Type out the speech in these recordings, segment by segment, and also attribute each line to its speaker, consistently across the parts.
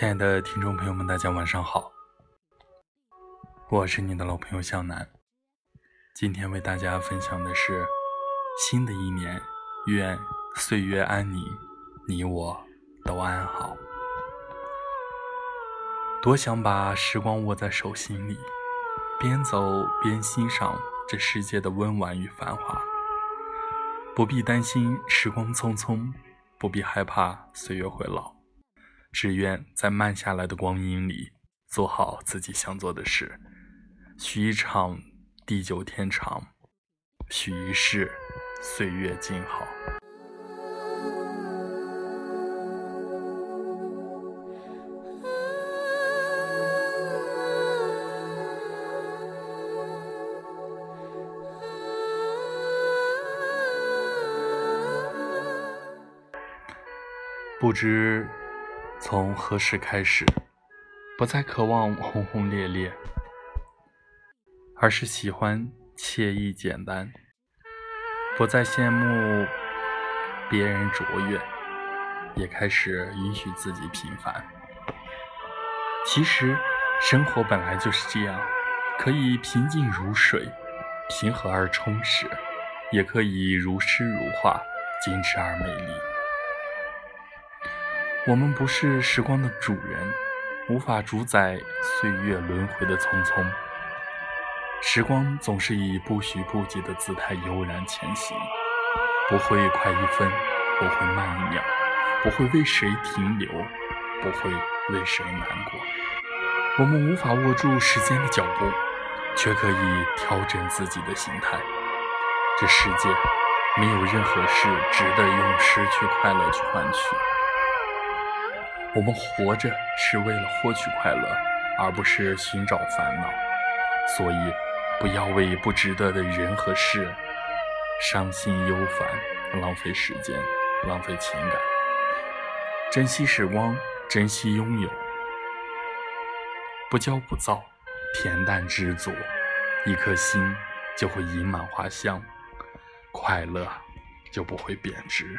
Speaker 1: 亲爱的听众朋友们，大家晚上好，我是你的老朋友向南。今天为大家分享的是新的一年，愿岁月安宁，你我都安好。多想把时光握在手心里，边走边欣赏这世界的温婉与繁华。不必担心时光匆匆，不必害怕岁月会老。只愿在慢下来的光阴里，做好自己想做的事，许一场地久天长，许一世岁月静好。不知。从何时开始，不再渴望轰轰烈烈，而是喜欢惬意简单；不再羡慕别人卓越，也开始允许自己平凡。其实，生活本来就是这样，可以平静如水，平和而充实；也可以如诗如画，精致而美丽。我们不是时光的主人，无法主宰岁月轮回的匆匆。时光总是以不许不及的姿态悠然前行，不会快一分，不会慢一秒，不会为谁停留，不会为谁难过。我们无法握住时间的脚步，却可以调整自己的心态。这世界没有任何事值得用失去快乐去换取。我们活着是为了获取快乐，而不是寻找烦恼。所以，不要为不值得的人和事伤心忧烦，浪费时间，浪费情感。珍惜时光，珍惜拥有，不骄不躁，恬淡知足，一颗心就会盈满花香，快乐就不会贬值。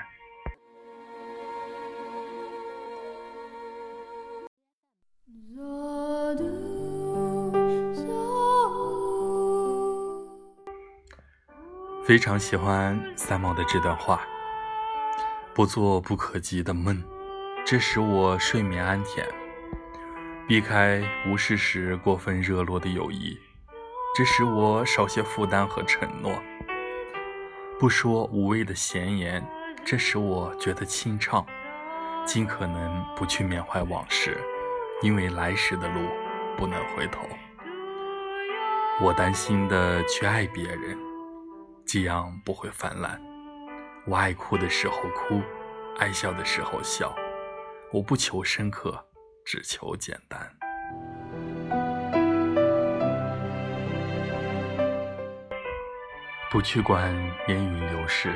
Speaker 1: 非常喜欢三毛的这段话：“不做不可及的梦，这使我睡眠安恬；避开无事时过分热络的友谊，这使我少些负担和承诺；不说无谓的闲言，这使我觉得清畅；尽可能不去缅怀往事，因为来时的路不能回头。我担心的去爱别人。”这样不会泛滥。我爱哭的时候哭，爱笑的时候笑。我不求深刻，只求简单。不去管烟云流逝，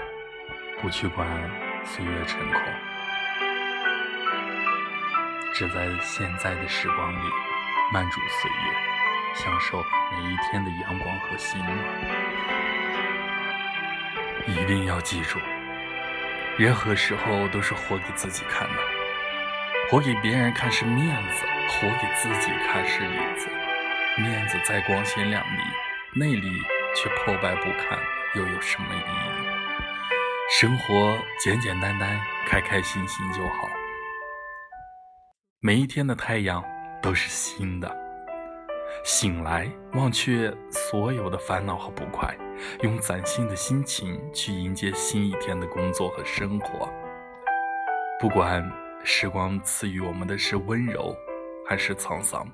Speaker 1: 不去管岁月成空，只在现在的时光里慢煮岁月，享受每一天的阳光和心暖。一定要记住，任何时候都是活给自己看的。活给别人看是面子，活给自己看是里子。面子再光鲜亮丽，内里却破败不堪，又有什么意义？生活简简单单，开开心心就好。每一天的太阳都是新的。醒来，忘却所有的烦恼和不快，用崭新的心情去迎接新一天的工作和生活。不管时光赐予我们的是温柔，还是沧桑，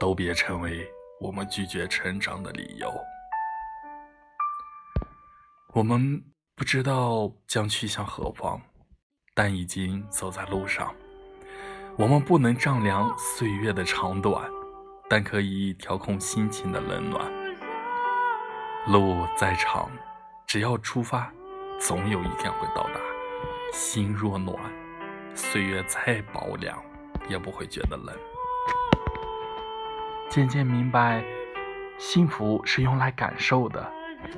Speaker 1: 都别成为我们拒绝成长的理由。我们不知道将去向何方，但已经走在路上。我们不能丈量岁月的长短。但可以调控心情的冷暖。路再长，只要出发，总有一天会到达。心若暖，岁月再薄凉，也不会觉得冷。渐渐明白，幸福是用来感受的，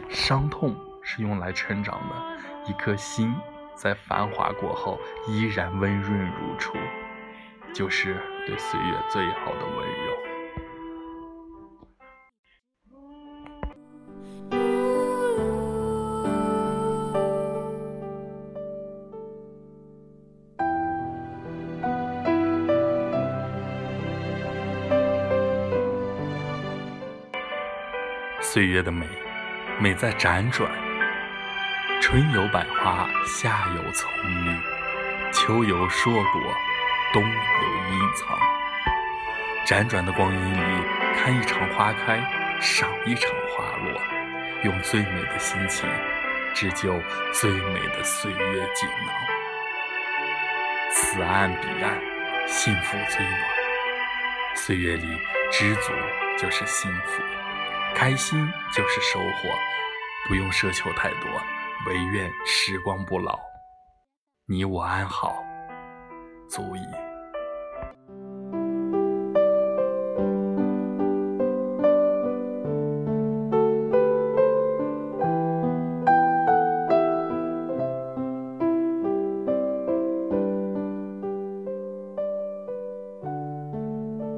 Speaker 1: 伤痛是用来成长的。一颗心在繁华过后，依然温润如初。就是对岁月最好的温柔。岁月的美，美在辗转。春有百花，夏有葱绿，秋有硕果，冬有阴藏。辗转的光阴里，看一场花开，赏一场花落，用最美的心情，织就最美的岁月锦囊。此岸彼岸，幸福最暖。岁月里，知足就是幸福。开心就是收获，不用奢求太多，唯愿时光不老，你我安好，足矣。